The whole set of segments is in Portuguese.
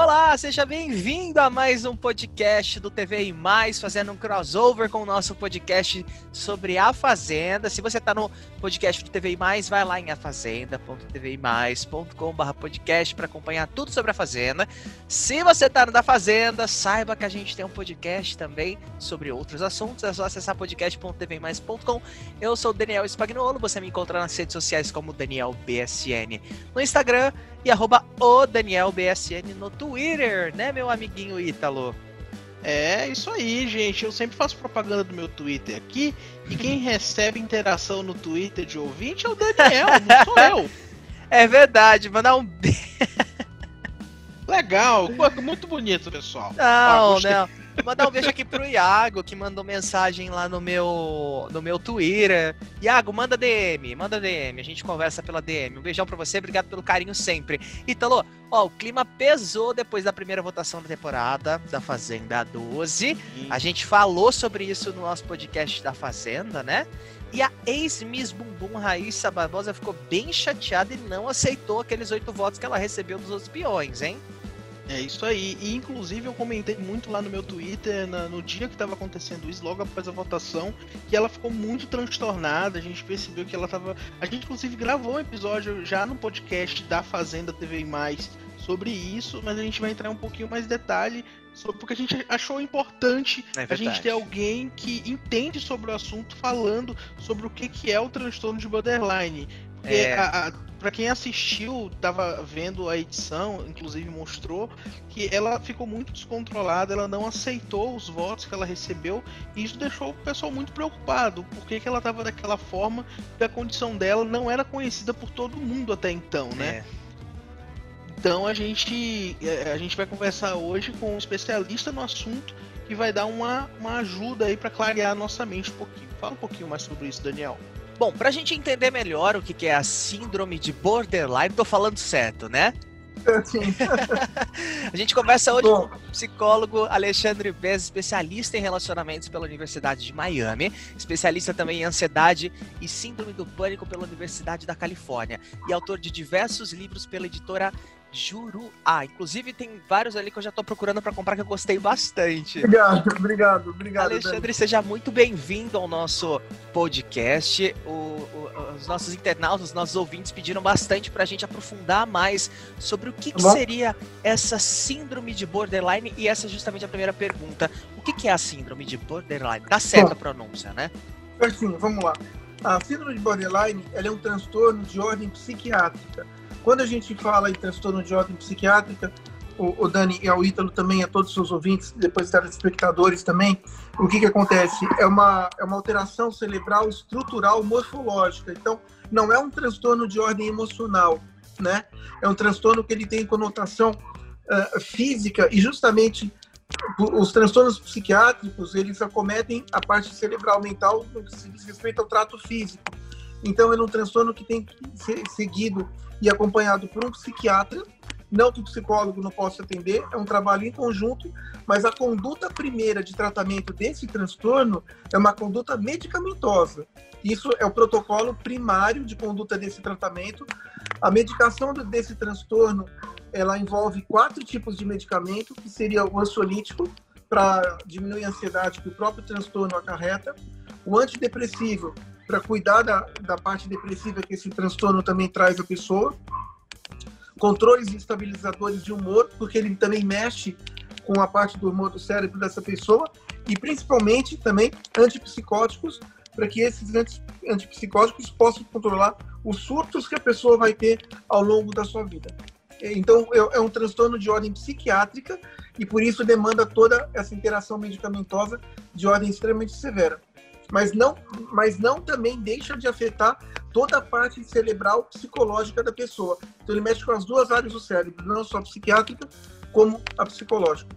Olá, seja bem-vindo a mais um podcast do TV e Mais, fazendo um crossover com o nosso podcast sobre a Fazenda. Se você está no podcast do TV e Mais, vai lá em afazenda.tvimais.com.br podcast para acompanhar tudo sobre a Fazenda. Se você está no da Fazenda, saiba que a gente tem um podcast também sobre outros assuntos. É só acessar podcast.tvmais.com. Eu sou o Daniel Spagnolo, você me encontra nas redes sociais como Daniel BSN no Instagram e arroba o Daniel BSN no Twitter, né, meu amiguinho Ítalo? É, isso aí, gente. Eu sempre faço propaganda do meu Twitter aqui. E quem recebe interação no Twitter de ouvinte é o Daniel, não sou eu. É verdade, mandar um Legal, muito bonito, pessoal. Não, ah, não. Mandar um beijo aqui pro Iago, que mandou mensagem lá no meu, no meu Twitter. Iago, manda DM, manda DM, a gente conversa pela DM. Um beijão pra você, obrigado pelo carinho sempre. Italo, ó, o clima pesou depois da primeira votação da temporada da Fazenda 12. A gente falou sobre isso no nosso podcast da Fazenda, né? E a ex-Miss Bumbum Raíssa Barbosa ficou bem chateada e não aceitou aqueles oito votos que ela recebeu dos outros peões, hein? É isso aí. E inclusive eu comentei muito lá no meu Twitter na, no dia que estava acontecendo isso, logo após a votação, que ela ficou muito transtornada. A gente percebeu que ela estava. A gente inclusive gravou um episódio já no podcast da Fazenda TV Mais sobre isso, mas a gente vai entrar um pouquinho mais em detalhe sobre porque a gente achou importante é a gente ter alguém que entende sobre o assunto falando sobre o que, que é o transtorno de borderline. É. A, a, pra quem assistiu, tava vendo a edição, inclusive mostrou que ela ficou muito descontrolada, ela não aceitou os votos que ela recebeu, e isso deixou o pessoal muito preocupado, porque que ela tava daquela forma, e a condição dela não era conhecida por todo mundo até então, né? É. Então a gente, é, a gente vai conversar hoje com um especialista no assunto que vai dar uma, uma ajuda aí para clarear a nossa mente um pouquinho. Fala um pouquinho mais sobre isso, Daniel. Bom, pra gente entender melhor o que é a síndrome de borderline, tô falando certo, né? Sim. a gente conversa hoje Bom. com o psicólogo Alexandre Bez, especialista em relacionamentos pela Universidade de Miami, especialista também em ansiedade e síndrome do pânico pela Universidade da Califórnia e autor de diversos livros pela editora Juruá. Ah, inclusive tem vários ali que eu já tô procurando para comprar que eu gostei bastante. Obrigado, obrigado, obrigado. Alexandre, Dani. seja muito bem-vindo ao nosso podcast. O, o, os nossos internautas, os nossos ouvintes pediram bastante para a gente aprofundar mais sobre o que, que seria essa síndrome de borderline e essa é justamente a primeira pergunta. O que, que é a síndrome de borderline? Tá certa a pronúncia, né? Assim, vamos lá. A síndrome de borderline é um transtorno de ordem psiquiátrica quando a gente fala em transtorno de ordem psiquiátrica, o, o Dani e o Ítalo também, a todos os seus ouvintes, depois telespectadores também, o que, que acontece? É uma, é uma alteração cerebral estrutural morfológica. Então, não é um transtorno de ordem emocional, né? É um transtorno que ele tem conotação uh, física e justamente os transtornos psiquiátricos, eles acometem a parte cerebral mental no que se diz respeito ao trato físico. Então, é um transtorno que tem que ser seguido e acompanhado por um psiquiatra. Não que o psicólogo não possa atender, é um trabalho em conjunto, mas a conduta primeira de tratamento desse transtorno é uma conduta medicamentosa. Isso é o protocolo primário de conduta desse tratamento. A medicação desse transtorno ela envolve quatro tipos de medicamento, que seria o ansiolítico, para diminuir a ansiedade que o próprio transtorno acarreta, o antidepressivo, para cuidar da, da parte depressiva que esse transtorno também traz à pessoa. Controles estabilizadores de humor, porque ele também mexe com a parte do humor do cérebro dessa pessoa. E principalmente também antipsicóticos, para que esses antipsicóticos possam controlar os surtos que a pessoa vai ter ao longo da sua vida. Então, é, é um transtorno de ordem psiquiátrica e por isso demanda toda essa interação medicamentosa de ordem extremamente severa mas não, mas não também deixa de afetar toda a parte cerebral psicológica da pessoa. Então ele mexe com as duas áreas do cérebro, não só a psiquiátrica como a psicológica.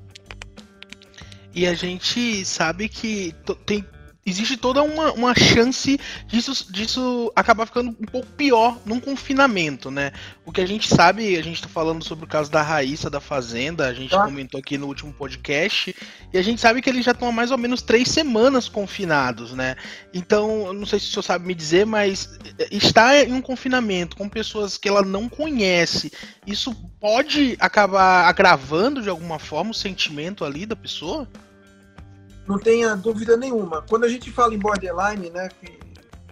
E a gente sabe que tem existe toda uma, uma chance disso, disso acabar ficando um pouco pior num confinamento, né? O que a gente sabe, a gente tá falando sobre o caso da Raíssa da Fazenda, a gente ah. comentou aqui no último podcast, e a gente sabe que eles já estão há mais ou menos três semanas confinados, né? Então, não sei se o senhor sabe me dizer, mas eh, estar em um confinamento com pessoas que ela não conhece, isso pode acabar agravando de alguma forma o sentimento ali da pessoa? Não tenha dúvida nenhuma. Quando a gente fala em borderline, né, que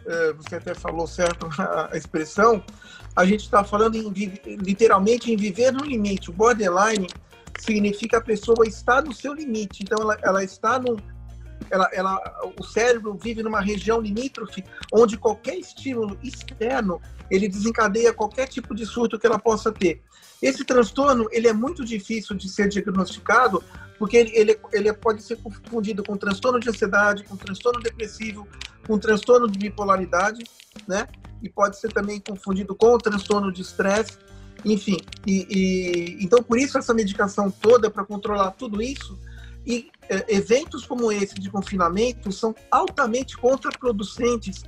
é, você até falou certo a expressão, a gente está falando em, literalmente em viver no limite. O borderline significa a pessoa estar no seu limite. Então, ela, ela está no. Ela, ela, o cérebro vive numa região limítrofe onde qualquer estímulo externo ele desencadeia qualquer tipo de surto que ela possa ter. Esse transtorno ele é muito difícil de ser diagnosticado porque ele, ele, ele pode ser confundido com transtorno de ansiedade, com transtorno depressivo, com transtorno de bipolaridade, né? E pode ser também confundido com transtorno de estresse, enfim. E, e, então, por isso, essa medicação toda para controlar tudo isso. E é, eventos como esse de confinamento são altamente contraproducentes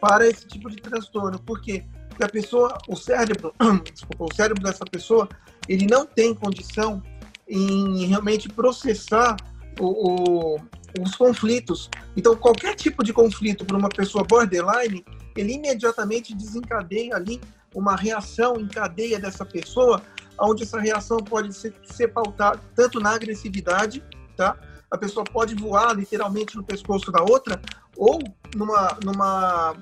para esse tipo de transtorno. Por quê? Porque a pessoa, o cérebro, desculpa, o cérebro dessa pessoa, ele não tem condição em realmente processar o, o, os conflitos. Então, qualquer tipo de conflito para uma pessoa borderline, ele imediatamente desencadeia ali uma reação em cadeia dessa pessoa, onde essa reação pode ser, ser pautada tanto na agressividade, tá? A pessoa pode voar literalmente no pescoço da outra, ou numa, numa,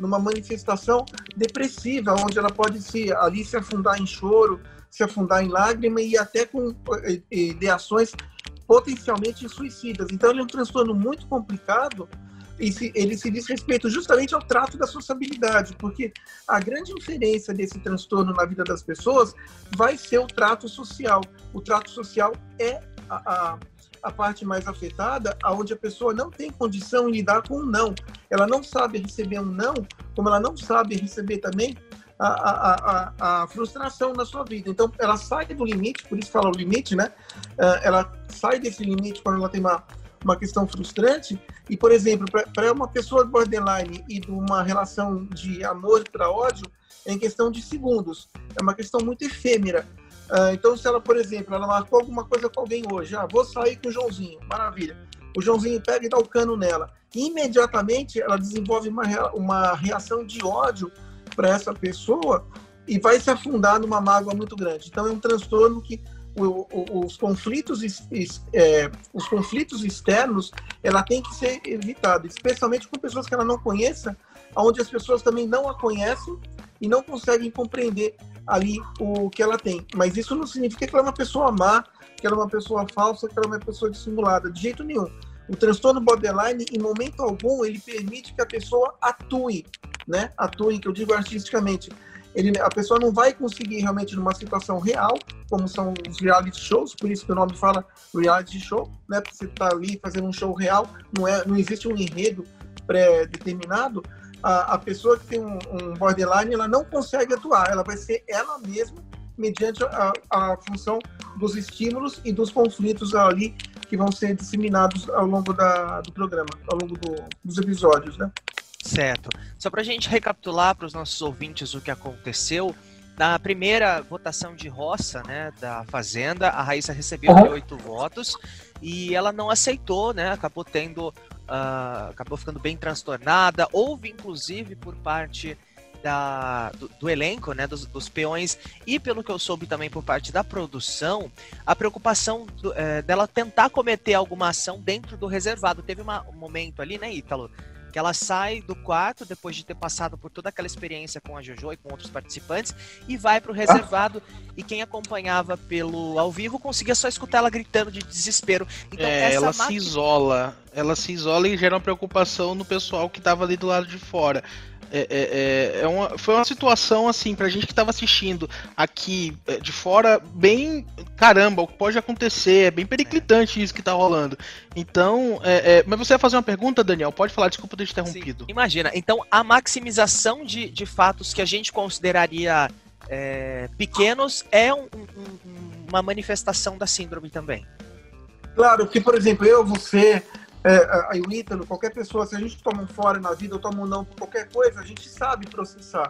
numa manifestação depressiva, onde ela pode se, ali se afundar em choro, se afundar em lágrima e até com eh, eh, ideações potencialmente suicidas. Então, ele é um transtorno muito complicado e se, ele se diz respeito justamente ao trato da sociabilidade, porque a grande inferência desse transtorno na vida das pessoas vai ser o trato social. O trato social é a, a, a parte mais afetada, aonde a pessoa não tem condição em lidar com um não. Ela não sabe receber um não, como ela não sabe receber também a, a, a, a, frustração na sua vida. Então, ela sai do limite, por isso fala o limite, né? É, ela sai desse limite quando ela tem uma, uma questão frustrante. E, por exemplo, para uma pessoa borderline e de uma relação de amor para ódio, é em questão de segundos. É uma questão muito efêmera. Uh, então, se ela, por exemplo, ela marcou alguma coisa com alguém hoje, ah, vou sair com o Joãozinho, maravilha. O Joãozinho pega e dá o cano nela. Imediatamente, ela desenvolve uma, uma reação de ódio para essa pessoa e vai se afundar numa mágoa muito grande. Então é um transtorno que o, o, os conflitos é, os conflitos externos ela tem que ser evitada, especialmente com pessoas que ela não conheça, onde as pessoas também não a conhecem e não conseguem compreender ali o que ela tem. Mas isso não significa que ela é uma pessoa má, que ela é uma pessoa falsa, que ela é uma pessoa dissimulada, de jeito nenhum. O transtorno borderline, em momento algum, ele permite que a pessoa atue né, atuem, que eu digo artisticamente, ele, a pessoa não vai conseguir realmente numa situação real, como são os reality shows, por isso que o nome fala reality show, né? Porque você está ali fazendo um show real, não, é, não existe um enredo pré-determinado. A, a, pessoa que tem um, um, borderline, ela não consegue atuar, ela vai ser ela mesma mediante a, a função dos estímulos e dos conflitos ali que vão ser disseminados ao longo da, do programa, ao longo do, dos episódios, né? Certo. Só para a gente recapitular para os nossos ouvintes o que aconteceu, na primeira votação de roça, né, da Fazenda, a Raíssa recebeu uhum. oito votos e ela não aceitou, né, acabou tendo, uh, acabou ficando bem transtornada. Houve, inclusive, por parte da, do, do, elenco, né, dos, dos, peões e pelo que eu soube também por parte da produção, a preocupação do, é, dela tentar cometer alguma ação dentro do reservado. Teve uma, um momento ali, né, Ítalo, que ela sai do quarto depois de ter passado por toda aquela experiência com a Jojo e com outros participantes e vai para o reservado e quem acompanhava pelo ao vivo conseguia só escutar ela gritando de desespero. Então é, ela máquina... se isola, ela se isola e gera uma preocupação no pessoal que estava ali do lado de fora. É, é, é, é uma, foi uma situação assim pra gente que tava assistindo aqui é, de fora bem caramba o que pode acontecer é bem periclitante isso que tá rolando. Então é, é, mas você vai fazer uma pergunta Daniel? Pode falar desculpa ter interrompido Sim, imagina. Então a maximização de, de fatos que a gente consideraria pequenos é um, um, uma manifestação da síndrome também. Claro que por exemplo eu você é, aí o Ítalo, qualquer pessoa, se a gente toma um fora na vida ou toma um não por qualquer coisa, a gente sabe processar.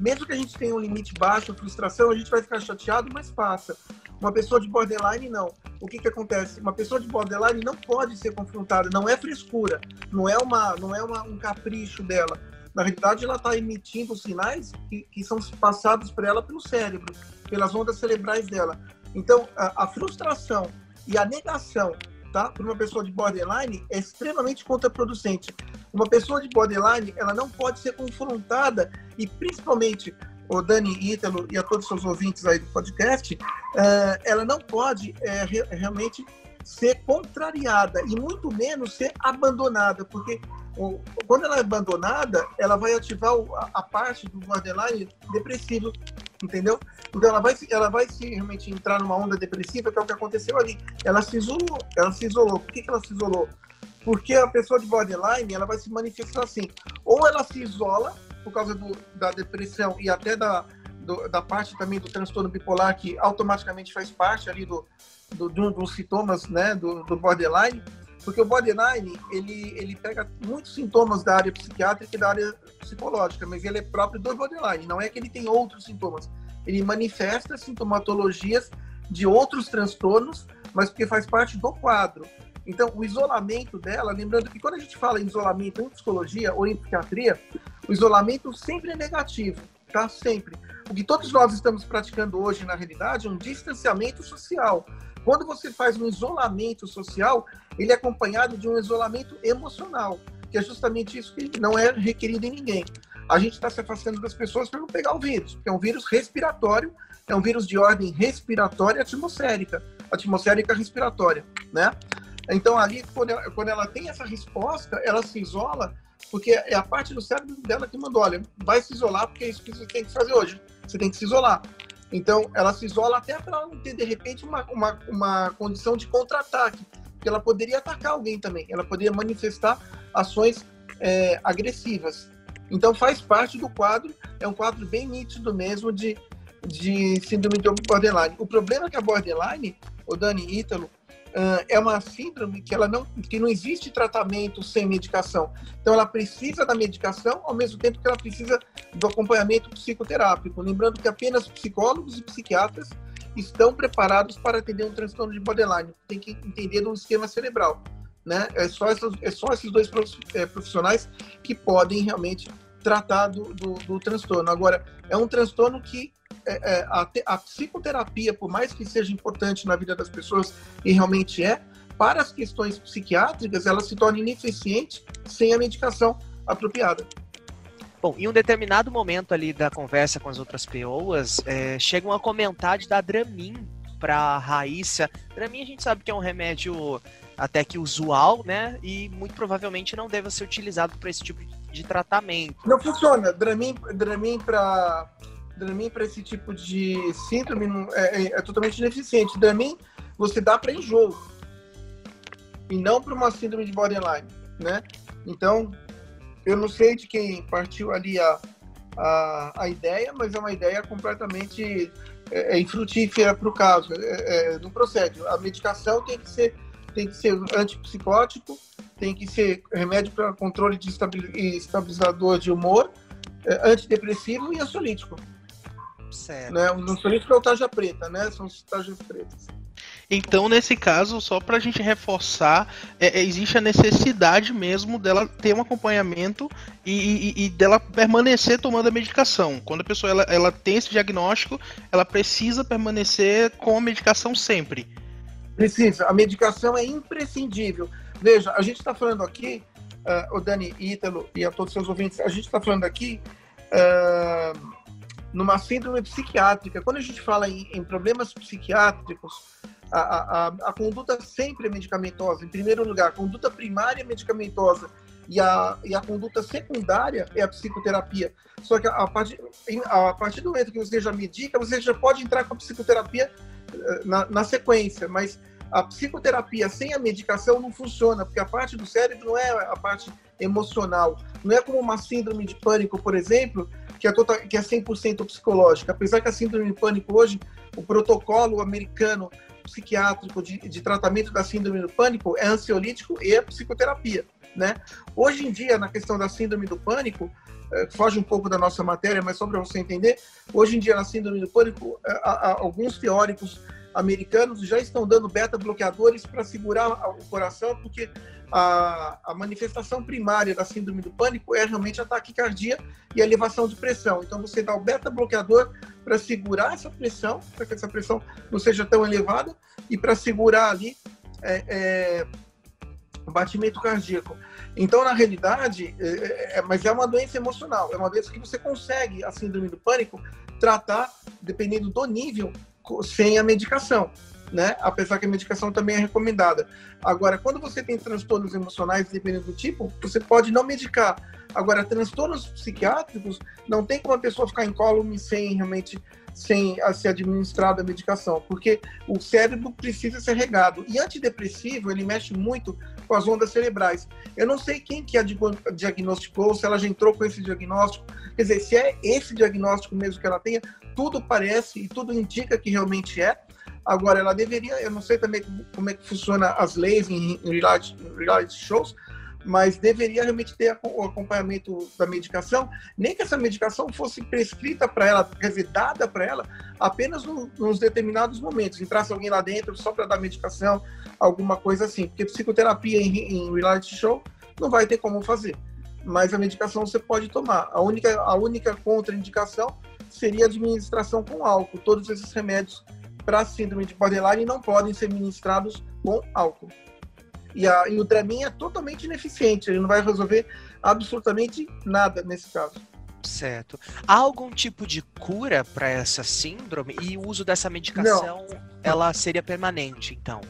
Mesmo que a gente tenha um limite baixo, frustração, a gente vai ficar chateado, mas passa. Uma pessoa de borderline, não. O que, que acontece? Uma pessoa de borderline não pode ser confrontada, não é frescura, não é, uma, não é uma, um capricho dela. Na realidade, ela está emitindo sinais que, que são passados para ela pelo cérebro, pelas ondas cerebrais dela. Então, a, a frustração e a negação tá? Para uma pessoa de borderline é extremamente contraproducente. Uma pessoa de borderline, ela não pode ser confrontada e principalmente o Dani Ítalo e a todos os seus ouvintes aí do podcast, uh, ela não pode uh, re realmente ser contrariada e muito menos ser abandonada, porque quando ela é abandonada, ela vai ativar a, parte do borderline depressivo, entendeu? Então ela vai, ela vai se realmente entrar numa onda depressiva, que é o que aconteceu ali. Ela se isolou, ela se isolou. Por que, que ela se isolou? Porque a pessoa de borderline, ela vai se manifestar assim. Ou ela se isola por causa do, da depressão e até da, do, da parte também do transtorno bipolar, que automaticamente faz parte ali do, do, do dos sintomas né, do, do borderline, porque o borderline, ele, ele pega muitos sintomas da área psiquiátrica e da área psicológica, mas ele é próprio do borderline, não é que ele tem outros sintomas. Ele manifesta sintomatologias de outros transtornos, mas porque faz parte do quadro. Então, o isolamento dela, lembrando que quando a gente fala em isolamento em psicologia ou em psiquiatria, o isolamento sempre é negativo, tá? Sempre. O que todos nós estamos praticando hoje, na realidade, é um distanciamento social. Quando você faz um isolamento social, ele é acompanhado de um isolamento emocional, que é justamente isso que não é requerido em ninguém. A gente está se afastando das pessoas para não pegar o vírus, que é um vírus respiratório, é um vírus de ordem respiratória atmosférica, atmosférica respiratória, né? Então ali, quando ela, quando ela tem essa resposta, ela se isola, porque é a parte do cérebro dela que mandou, olha, vai se isolar porque é isso que você tem que fazer hoje, você tem que se isolar. Então, ela se isola até para ela não ter, de repente, uma, uma, uma condição de contra-ataque, porque ela poderia atacar alguém também, ela poderia manifestar ações é, agressivas. Então, faz parte do quadro, é um quadro bem nítido mesmo de, de síndrome de borderline. O problema é que a borderline, o Dani Ítalo, é uma síndrome que ela não que não existe tratamento sem medicação. Então ela precisa da medicação ao mesmo tempo que ela precisa do acompanhamento psicoterápico. Lembrando que apenas psicólogos e psiquiatras estão preparados para atender um transtorno de borderline. Tem que entender do esquema cerebral. Né? É, só essas, é só esses dois é, profissionais que podem realmente tratar do, do, do transtorno. Agora, é um transtorno que é, é, a, a, psicoterapia, por mais que seja importante na vida das pessoas, e realmente é, para as questões psiquiátricas, ela se torna ineficiente sem a medicação apropriada. Bom, em um determinado momento ali da conversa com as outras pessoas, é, chegam a comentar de dar Dramin para Raíssa. Dramin a gente sabe que é um remédio até que usual, né? E muito provavelmente não deve ser utilizado para esse tipo de tratamento. Não funciona. Dramin, Dramin para Dramin para esse tipo de síndrome é, é, é totalmente ineficiente. Dramin você dá para enjoo e não para uma síndrome de borderline, né? Então, eu não sei de quem partiu ali a, a, a ideia, mas é uma ideia completamente é, é infrutífera para o caso. É, é, não procede. A medicação tem que ser tem que ser antipsicótico, tem que ser remédio para controle de estabilizador de humor, é, antidepressivo e ansiolítico. Certo. Né? Não são isso que é preta, né? São os tarjas pretas. Então, nesse caso, só para a gente reforçar, é, é, existe a necessidade mesmo dela ter um acompanhamento e, e, e, dela permanecer tomando a medicação. Quando a pessoa ela, ela tem esse diagnóstico, ela precisa permanecer com a medicação sempre. Precisa. A medicação é imprescindível. Veja, a gente está falando aqui, uh, o Dani Ítalo e a todos os seus ouvintes, a gente está falando aqui. Uh, numa síndrome psiquiátrica. Quando a gente fala em, em problemas psiquiátricos, a, a, a, conduta sempre é medicamentosa. Em primeiro lugar, a conduta primária é medicamentosa e a, e a conduta secundária é a psicoterapia. Só que a partir, a partir do momento que você já medica, você já pode entrar com a psicoterapia eh, na, na sequência, mas a psicoterapia sem a medicação não funciona, porque a parte do cérebro não é a parte emocional. Não é como uma síndrome de pânico, por exemplo, que é, total, que é 100% psicológica. Apesar que a síndrome de pânico hoje, o protocolo americano psiquiátrico de, de tratamento da síndrome do pânico é ansiolítico e a psicoterapia, né? Hoje em dia, na questão da síndrome do pânico, é, foge um pouco da nossa matéria, mas só para você entender, hoje em dia na síndrome do pânico, é, alguns teóricos americanos já estão dando beta-bloqueadores para segurar o coração, porque a, a, manifestação primária da síndrome do pânico é realmente a taquicardia e a elevação de pressão. Então, você dá o beta-bloqueador para segurar essa pressão, para que essa pressão não seja tão elevada, e para segurar ali é, é, o batimento cardíaco. Então, na realidade, é, é, é, mas é uma doença emocional, é uma doença que você consegue, a síndrome do pânico, tratar, dependendo do nível, sem a medicação, né? Apesar que a medicação também é recomendada. Agora, quando você tem transtornos emocionais, dependendo do tipo, você pode não medicar. Agora, transtornos psiquiátricos, não tem como a pessoa ficar incólume sem realmente sem a ser administrada a medicação, porque o cérebro precisa ser regado. E antidepressivo, ele mexe muito com as ondas cerebrais. Eu não sei quem que a diagnosticou, se ela já entrou com esse diagnóstico. Quer dizer, se é esse diagnóstico mesmo que ela tenha, tudo parece e tudo indica que realmente é. Agora, ela deveria, eu não sei também como é que funciona as leis em reality, shows, mas deveria realmente ter o acompanhamento da medicação, nem que essa medicação fosse prescrita para ela, quer dizer, dada para ela apenas no, nos determinados momentos. Entrasse alguém lá dentro só para dar medicação, alguma coisa assim. Porque psicoterapia em, em reality show não vai ter como fazer. Mas a medicação você pode tomar. A única, a única contraindicação seria a administração com álcool. Todos esses remédios para síndrome de borderline não podem ser ministrados com álcool. E, a, e o Dramin é totalmente ineficiente, ele não vai resolver absolutamente nada nesse caso. Certo. Há algum tipo de cura para essa síndrome e o uso dessa medicação, não. ela seria permanente, então?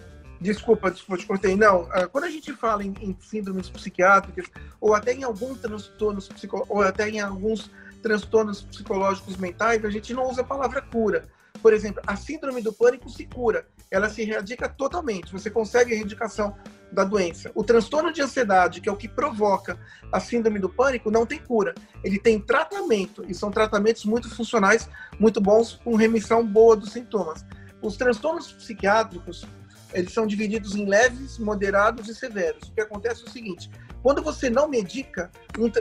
Desculpa, desculpa, te cortei. Não, ah, quando a gente fala em, em síndromes psiquiátricas, ou até em alguns transtornos ou até em alguns transtornos psicológicos mentais, a gente não usa a palavra cura. Por exemplo, a síndrome do pânico se cura, ela se erradica totalmente. Você consegue a erradicação da doença. O transtorno de ansiedade, que é o que provoca a síndrome do pânico, não tem cura. Ele tem tratamento, e são tratamentos muito funcionais, muito bons, com remissão boa dos sintomas. Os transtornos psiquiátricos, eles são divididos em leves, moderados e severos. O que acontece é o seguinte: quando você não medica,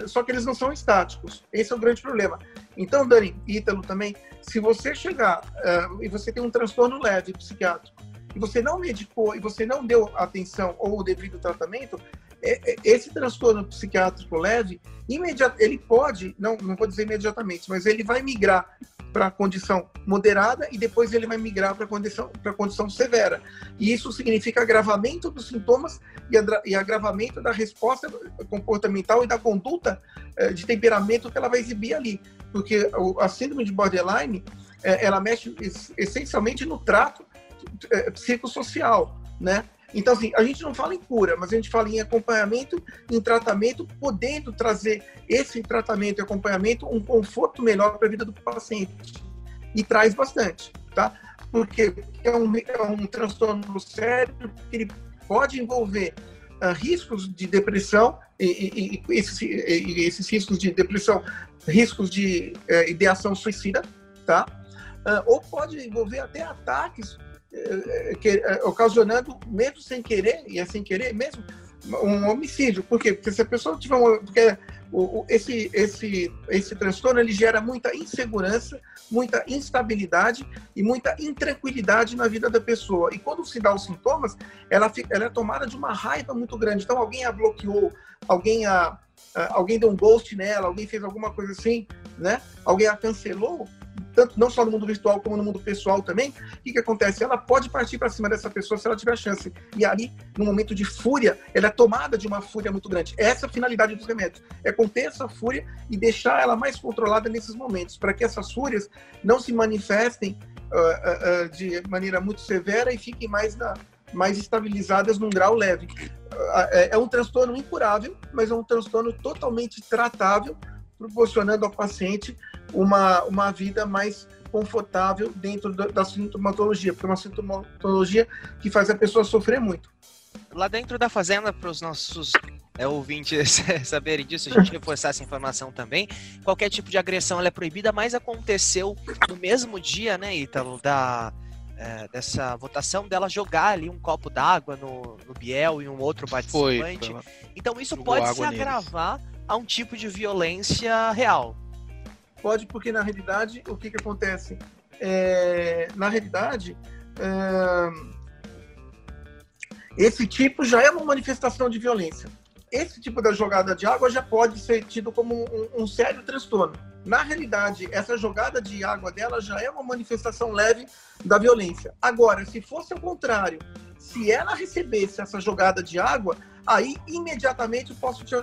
só que eles não são estáticos. Esse é o grande problema. Então, Dani, Ítalo também, se você chegar uh, e você tem um transtorno leve psiquiátrico, e você não medicou e você não deu atenção ou o devido tratamento, é, é, esse transtorno psiquiátrico leve, ele pode, não, não vou dizer imediatamente, mas ele vai migrar para a condição moderada e depois ele vai migrar para a condição, condição severa. E isso significa agravamento dos sintomas e, e agravamento da resposta comportamental e da conduta eh, de temperamento que ela vai exibir ali. Porque a síndrome de borderline, eh, ela mexe essencialmente no trato é, psicossocial, né? Então, assim, a gente não fala em cura, mas a gente fala em acompanhamento, em tratamento, podendo trazer esse tratamento e acompanhamento um conforto melhor para a vida do paciente. E traz bastante, tá? Porque é um, é um transtorno sério que ele pode envolver uh, riscos de depressão, e, e, e, esses, e, esses, riscos de depressão, riscos de uh, ideação suicida, tá? Uh, ou pode envolver até ataques que, é, ocasionando, mesmo sem querer, e é sem querer mesmo, um homicídio. Por quê? Porque se a pessoa tiver uma. Porque o, esse, esse, esse transtorno ele gera muita insegurança, muita instabilidade e muita intranquilidade na vida da pessoa. E quando se dá os sintomas, ela, fica, ela é tomada de uma raiva muito grande. Então alguém a bloqueou, alguém a, alguém deu um ghost nela, alguém fez alguma coisa assim, né? Alguém a cancelou, tanto não só no mundo virtual como no mundo pessoal também, o que, que acontece? Ela pode partir para cima dessa pessoa se ela tiver chance. E ali, no momento de fúria, ela é tomada de uma fúria muito grande. Essa é a finalidade dos remédios, é conter essa fúria e deixar ela mais controlada nesses momentos, para que essas fúrias não se manifestem uh, uh, uh, de maneira muito severa e fiquem mais na, mais estabilizadas num grau leve. É um transtorno incurável, mas é um transtorno totalmente tratável, proporcionando ao paciente uma, uma vida mais confortável dentro da, da sintomatologia, porque é uma sintomatologia que faz a pessoa sofrer muito. Lá dentro da fazenda, para os nossos é, ouvintes saberem disso, a gente reforçar essa informação também. Qualquer tipo de agressão é proibida, mas aconteceu no mesmo dia, né, Ítalo, da, é, dessa votação dela jogar ali um copo d'água no, no Biel e um outro participante. Foi, então isso pode se agravar neles. A um tipo de violência real. Pode, porque na realidade o que, que acontece? É, na realidade, é, esse tipo já é uma manifestação de violência. Esse tipo da jogada de água já pode ser tido como um, um sério transtorno. Na realidade, essa jogada de água dela já é uma manifestação leve da violência. Agora, se fosse o contrário, se ela recebesse essa jogada de água, aí imediatamente eu posso te,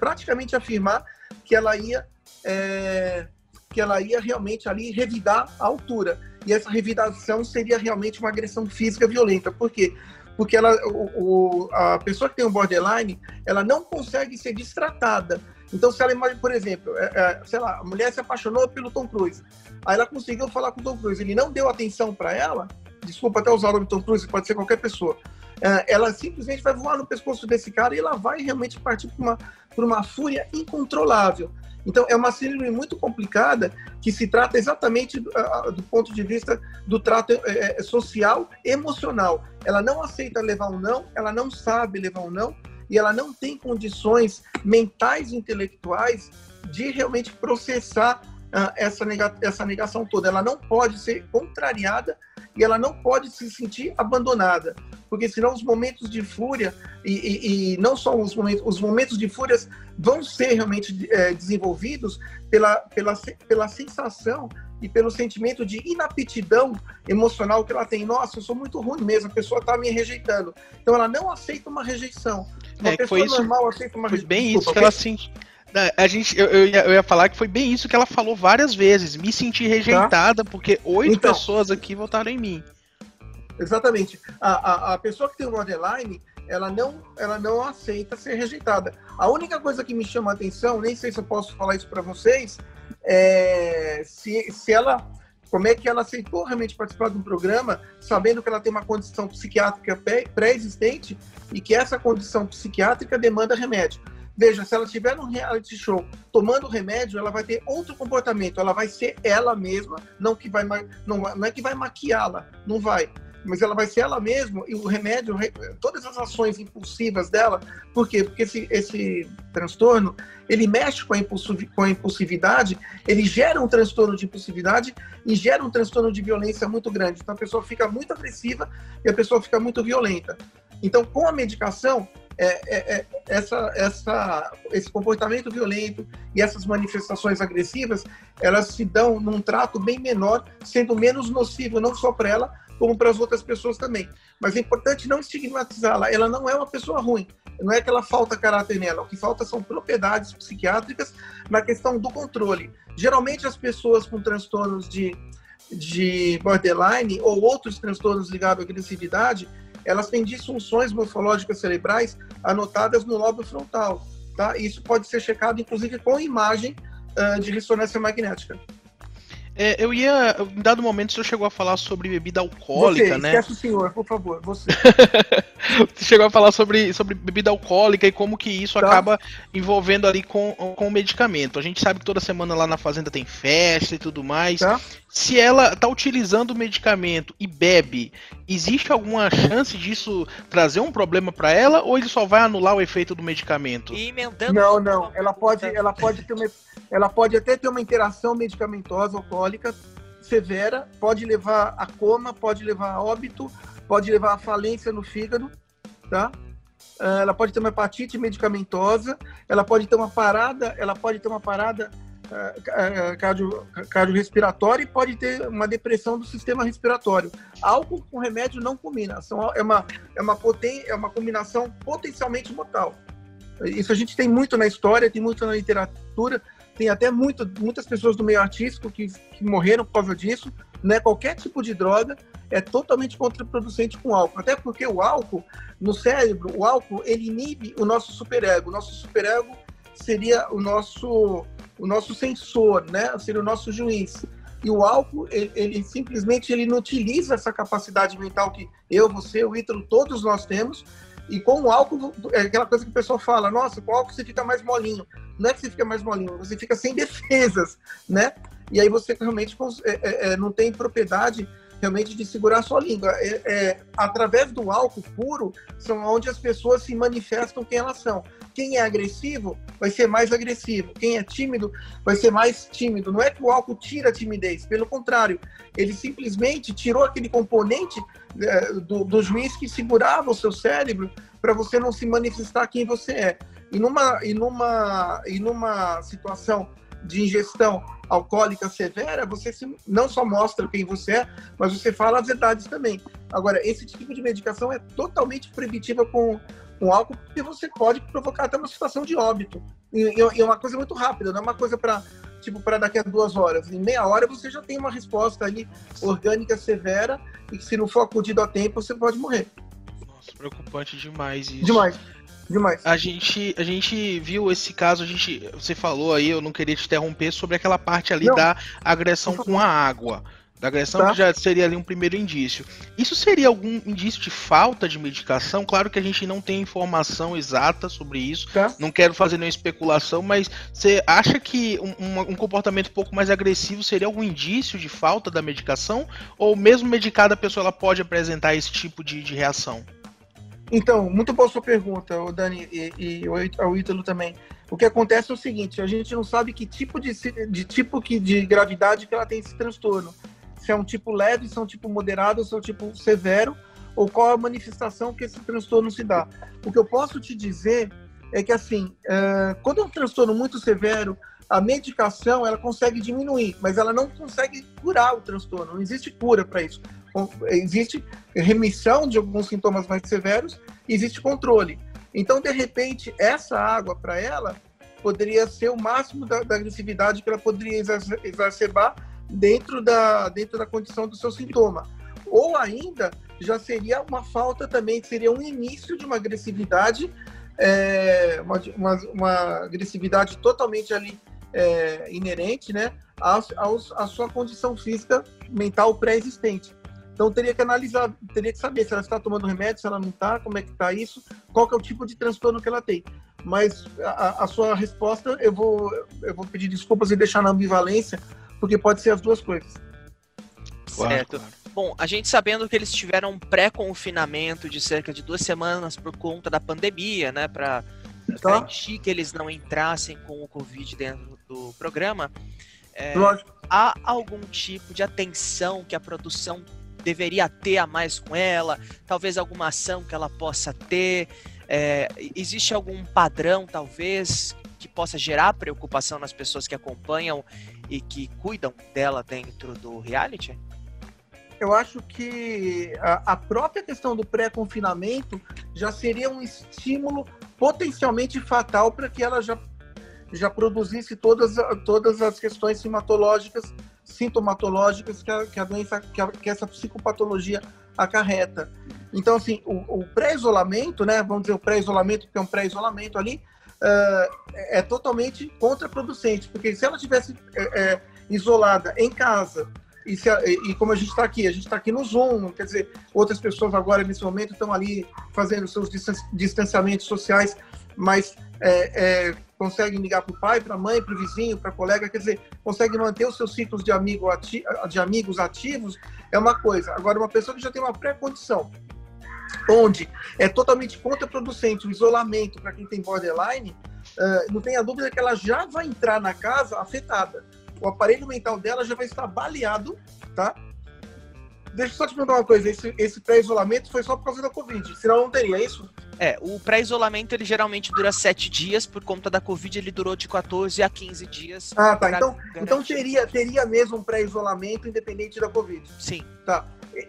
praticamente afirmar que ela ia é, que ela ia realmente ali revidar a altura. E essa revidação seria realmente uma agressão física violenta. Por quê? porque ela, o, o, a pessoa que tem um borderline, ela não consegue ser distratada. Então, se ela imagina, por exemplo, é, é, sei lá, a mulher se apaixonou pelo Tom Cruise, aí ela conseguiu falar com o Tom Cruise, ele não deu atenção para ela, desculpa até usar o nome Tom Cruise, pode ser qualquer pessoa, é, ela simplesmente vai voar no pescoço desse cara e ela vai realmente partir para uma, por uma fúria incontrolável. Então, é uma síndrome muito complicada que se trata exatamente do, do ponto de vista do trato é, é, social, emocional. Ela não aceita levar um não, ela não sabe levar um não, e ela não tem condições mentais e intelectuais de realmente processar uh, essa, nega essa negação toda. Ela não pode ser contrariada e ela não pode se sentir abandonada, porque senão os momentos de fúria e, e, e não só os momentos, os momentos de fúria vão ser realmente é, desenvolvidos pela, pela, pela sensação e pelo sentimento de inaptidão emocional que ela tem. Nossa, eu sou muito ruim mesmo, a pessoa está me rejeitando. Então ela não aceita uma rejeição. Uma é, pessoa foi normal isso, aceita uma rejeição. Bem Desculpa, isso que ela sentiu. A gente, eu, eu, ia, eu, ia, falar que foi bem isso que ela falou várias vezes. Me senti rejeitada tá? porque oito então, pessoas aqui votaram em mim. Exatamente. A, a, a pessoa que tem o borderline, ela não, ela não aceita ser rejeitada. A única coisa que me chama a atenção, nem sei se eu posso falar isso para vocês, é se, se ela, como é que ela aceitou realmente participar de um programa, sabendo que ela tem uma condição psiquiátrica pré-existente e que essa condição psiquiátrica demanda remédio. Veja, se ela estiver num reality show tomando remédio, ela vai ter outro comportamento. Ela vai ser ela mesma, não que vai não, não é que vai maquiá-la, não vai mas ela vai ser ela mesma e o remédio, todas as ações impulsivas dela, por quê? Porque esse, esse transtorno, ele mexe com a, com a impulsividade, ele gera um transtorno de impulsividade e gera um transtorno de violência muito grande. Então a pessoa fica muito agressiva e a pessoa fica muito violenta. Então, com a medicação, é, é, é, essa, essa, esse comportamento violento e essas manifestações agressivas, elas se dão num trato bem menor, sendo menos nocivo não só para ela, como para as outras pessoas também. Mas é importante não estigmatizá-la. Ela não é uma pessoa ruim. Não é que ela falta caráter nela. O que falta são propriedades psiquiátricas na questão do controle. Geralmente as pessoas com transtornos de, de borderline ou outros transtornos ligados à agressividade, elas têm disfunções morfológicas cerebrais anotadas no lobo frontal. Tá? Isso pode ser checado, inclusive, com imagem uh, de ressonância magnética. É, eu ia. Em dado momento, o senhor chegou a falar sobre bebida alcoólica, você, né? Esquece o senhor, por favor, você. você chegou a falar sobre, sobre bebida alcoólica e como que isso tá. acaba envolvendo ali com, com o medicamento. A gente sabe que toda semana lá na fazenda tem festa e tudo mais. Tá. Se ela está utilizando o medicamento e bebe, existe alguma chance disso trazer um problema para ela ou ele só vai anular o efeito do medicamento? E emendando. Não, não. Ela pode, ela pode ter uma ela pode até ter uma interação medicamentosa alcoólica severa, pode levar a coma, pode levar a óbito, pode levar a falência no fígado, tá? Ah, ela pode ter uma hepatite medicamentosa, ela pode ter uma parada, ela pode ter uma parada cardio, cardiorrespiratória e pode ter uma depressão do sistema respiratório. Álcool com remédio não combina, são, é, uma, é, uma poten, é uma combinação potencialmente mortal. Isso a gente tem muito na história, tem muito na literatura, tem até muito, muitas pessoas do meio artístico que, que morreram por causa disso. Né? Qualquer tipo de droga é totalmente contraproducente com álcool. Até porque o álcool, no cérebro, o álcool, ele inibe o nosso superego. O nosso superego seria o nosso, o nosso sensor, né? Seria o nosso juiz. E o álcool, ele, ele, simplesmente ele não utiliza essa capacidade mental que eu, você, o Ítalo, todos nós temos. E com o álcool, é aquela coisa que o pessoal fala, nossa, com o álcool você fica mais molinho não é que você fica mais molinho, você fica sem defesas, né? E aí você realmente é, é, é, não tem propriedade realmente de segurar sua língua. É, é, através do álcool puro, são onde as pessoas se manifestam quem elas são. Quem é agressivo vai ser mais agressivo. Quem é tímido vai ser mais tímido. Não é que o álcool tira a timidez, pelo contrário, ele simplesmente tirou aquele componente é, do, do juiz que segurava o seu cérebro para você não se manifestar quem você é. E numa, e numa, e numa situação de ingestão alcoólica severa, você não só mostra quem você é, mas você fala as verdades também. Agora, esse tipo de medicação é totalmente proibitiva com, com álcool, porque você pode provocar até uma situação de óbito. E, e é uma coisa muito rápida, não é uma coisa para tipo para daqui a duas horas. Em meia hora você já tem uma resposta ali orgânica severa e que se não for acudido a tempo você pode morrer. Nossa, preocupante demais isso. Demais. Demais. A gente, a gente viu esse caso, a gente, você falou aí, eu não queria te interromper sobre aquela parte ali não. da agressão com a água. Da agressão tá. que já seria ali um primeiro indício. Isso seria algum indício de falta de medicação? Claro que a gente não tem informação exata sobre isso. Tá. Não quero fazer nenhuma especulação, mas você acha que um, um, comportamento um pouco mais agressivo seria algum indício de falta da medicação? Ou mesmo medicada a pessoa ela pode apresentar esse tipo de, de reação? Então, muito boa sua pergunta, o Dani e, e o Ítalo também. O que acontece é o seguinte: a gente não sabe que tipo de, de tipo que de gravidade que ela tem esse transtorno. Se é um tipo leve, se é um tipo moderado, se é um tipo severo, ou qual a manifestação que esse transtorno se dá. O que eu posso te dizer é que assim, uh, quando é um transtorno muito severo, a medicação ela consegue diminuir, mas ela não consegue curar o transtorno. Não existe cura para isso existe remissão de alguns sintomas mais severos, existe controle. Então, de repente, essa água para ela poderia ser o máximo da, da, agressividade que ela poderia exacerbar dentro da, dentro da condição do seu sintoma. Ou ainda, já seria uma falta também, seria um início de uma agressividade, é, uma, uma, uma, agressividade totalmente ali é, inerente, né, à, à sua condição física mental pré-existente. Então teria que analisar, teria que saber se ela está tomando remédio, se ela não está, como é que está isso, qual que é o tipo de transtorno que ela tem. Mas a, a, sua resposta, eu vou, eu vou pedir desculpas e deixar na ambivalência, porque pode ser as duas coisas. Certo. Bom, a gente sabendo que eles tiveram um pré-confinamento de cerca de duas semanas por conta da pandemia, né, para tá. garantir que eles não entrassem com o Covid dentro do programa. É, há algum tipo de atenção que a produção deveria ter a mais com ela, talvez alguma ação que ela possa ter. É, existe algum padrão, talvez, que possa gerar preocupação nas pessoas que acompanham e que cuidam dela dentro do reality? Eu acho que a, própria questão do pré-confinamento já seria um estímulo potencialmente fatal para que ela já, já produzisse todas, todas as questões simatológicas sintomatológicas que a, que a doença, que, a, que, essa psicopatologia acarreta. Então, assim, o, o pré-isolamento, né, vamos dizer o pré-isolamento, que é um pré-isolamento ali, uh, é totalmente contraproducente, porque se ela tivesse é, é, isolada em casa, e, se, e, como a gente está aqui, a gente está aqui no Zoom, quer dizer, outras pessoas agora nesse momento estão ali fazendo seus distanciamentos sociais, mas é, é, conseguem ligar para o pai, para a mãe, para o vizinho, para a colega, quer dizer, conseguem manter os seus ciclos de, amigo ati de amigos ativos, é uma coisa. Agora, uma pessoa que já tem uma pré-condição, onde é totalmente contraproducente o isolamento para quem tem borderline, uh, não tenha dúvida que ela já vai entrar na casa afetada. O aparelho mental dela já vai estar baleado, tá? Deixa eu só te perguntar uma coisa, esse, esse pré-isolamento foi só por causa da Covid, senão não teria, é isso? É, o pré-isolamento ele geralmente dura 7 dias, por conta da Covid ele durou de 14 a 15 dias. Ah, tá. Então, então teria, teria mesmo um pré-isolamento independente da Covid. Sim. Tá.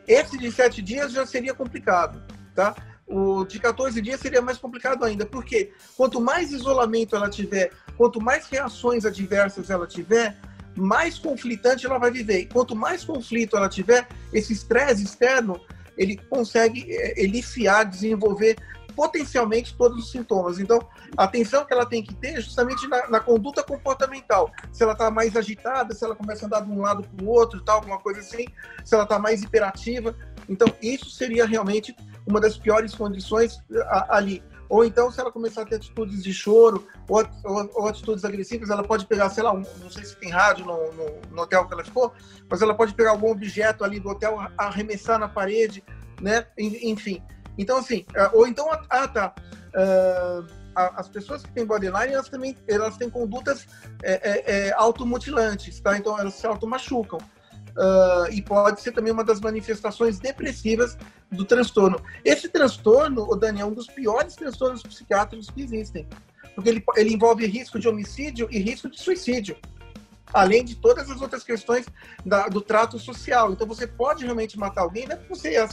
Esse de 7 dias já seria complicado, tá? O de 14 dias seria mais complicado ainda, porque quanto mais isolamento ela tiver, quanto mais reações adversas ela tiver, mais conflitante ela vai viver. E quanto mais conflito ela tiver, esse estresse externo, ele consegue é, eliciar, desenvolver potencialmente todos os sintomas. Então, a atenção que ela tem que ter é justamente na, na conduta comportamental. Se ela está mais agitada, se ela começa a andar de um lado para o outro, tal, alguma coisa assim, se ela está mais hiperativa. Então, isso seria realmente uma das piores condições ali. Ou então, se ela começar a ter atitudes de choro ou, ou, ou atitudes agressivas, ela pode pegar, sei lá, um, não sei se tem rádio no, no, no, hotel que ela ficou, mas ela pode pegar algum objeto ali do hotel, arremessar na parede, né? Enfim. Então, assim, é, ou então, ah, tá. Uh, as pessoas que têm borderline, elas também elas têm condutas é, é, é, automutilantes, tá? Então, elas se automachucam. Uh, e pode ser também uma das manifestações depressivas do transtorno. Esse transtorno, o Daniel, é um dos piores transtornos psiquiátricos que existem, porque ele, ele envolve risco de homicídio e risco de suicídio, além de todas as outras questões da, do trato social. Então você pode realmente matar alguém, não é você é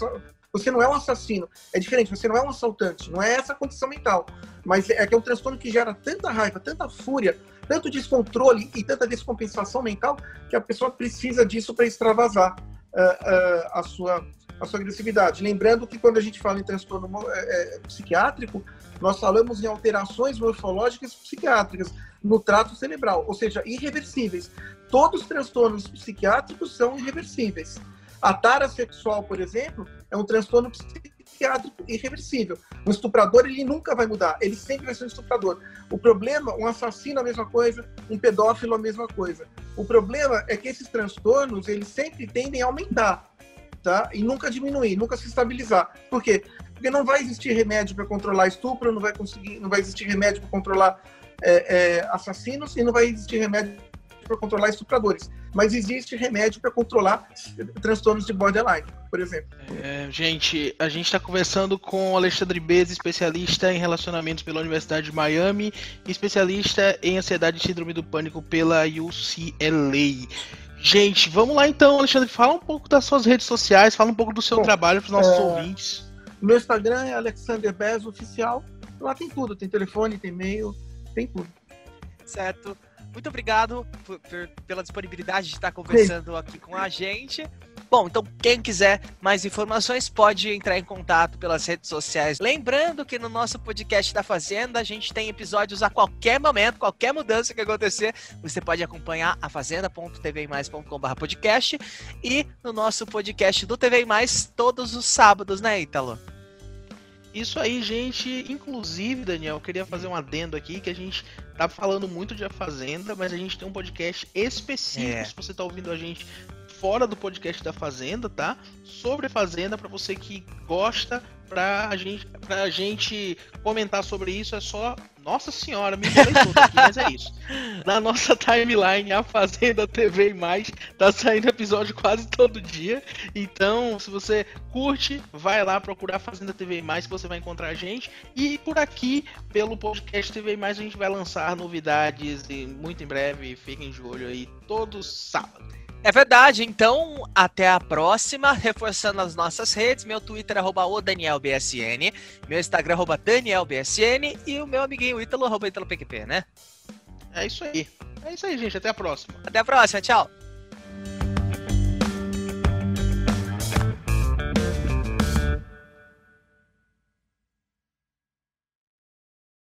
você não é um assassino. É diferente, você não é um assaltante. Não é essa a condição mental. Mas é que é um transtorno que gera tanta raiva, tanta fúria, tanto descontrole e tanta descompensação mental que a pessoa precisa disso para extravasar uh, uh, a, sua, a sua agressividade. Lembrando que quando a gente fala em transtorno é, psiquiátrico, nós falamos em alterações morfológicas psiquiátricas no trato cerebral, ou seja, irreversíveis. Todos os transtornos psiquiátricos são irreversíveis. A tara sexual, por exemplo, é um transtorno psiquiátrico irreversível. Um estuprador, ele nunca vai mudar, ele sempre vai ser um estuprador. O problema, um assassino a mesma coisa, um pedófilo a mesma coisa. O problema é que esses transtornos, eles sempre tendem a aumentar, tá? E nunca diminuir, nunca se estabilizar. Por quê? Porque não vai existir remédio para controlar estupro, não vai conseguir, não vai existir remédio para controlar é, é, assassinos e não vai existir remédio para controlar estupradores, mas existe remédio para controlar transtornos de borderline, por exemplo. É, gente, a gente está conversando com Alexandre Bez, especialista em relacionamentos pela Universidade de Miami, especialista em ansiedade e síndrome do pânico pela UCLA. Gente, vamos lá então, Alexandre, fala um pouco das suas redes sociais, fala um pouco do seu Bom, trabalho para os nossos é... ouvintes. Meu Instagram é Alexander Bez Oficial. Lá tem tudo, tem telefone, tem e-mail, tem tudo. Certo. Muito obrigado por, por, pela disponibilidade de estar conversando Sim. aqui com a gente. Bom, então quem quiser mais informações pode entrar em contato pelas redes sociais. Lembrando que no nosso podcast da Fazenda a gente tem episódios a qualquer momento, qualquer mudança que acontecer, você pode acompanhar a fazenda.tvmais.com/podcast e no nosso podcast do TV Mais todos os sábados, né, Ítalo? Isso aí, gente. Inclusive, Daniel, eu queria fazer um adendo aqui que a gente tá falando muito de A Fazenda, mas a gente tem um podcast específico. É. Se você tá ouvindo a gente fora do podcast da Fazenda, tá? Sobre a Fazenda, para você que gosta, pra gente, pra gente comentar sobre isso, é só. Nossa senhora, me aqui, mas é isso. Na nossa timeline, a Fazenda TV e mais, tá saindo episódio quase todo dia. Então, se você curte, vai lá procurar Fazenda TV e mais que você vai encontrar a gente. E por aqui, pelo podcast TV e mais, a gente vai lançar novidades e muito em breve. Fiquem de olho aí, todo sábado. É verdade, então até a próxima, reforçando as nossas redes, meu Twitter arroba o DanielBSN, meu Instagram arroba DanielBSN e o meu amiguinho Ítalo arroba ItaloPQP, né? É isso aí. É isso aí, gente. Até a próxima. Até a próxima, tchau.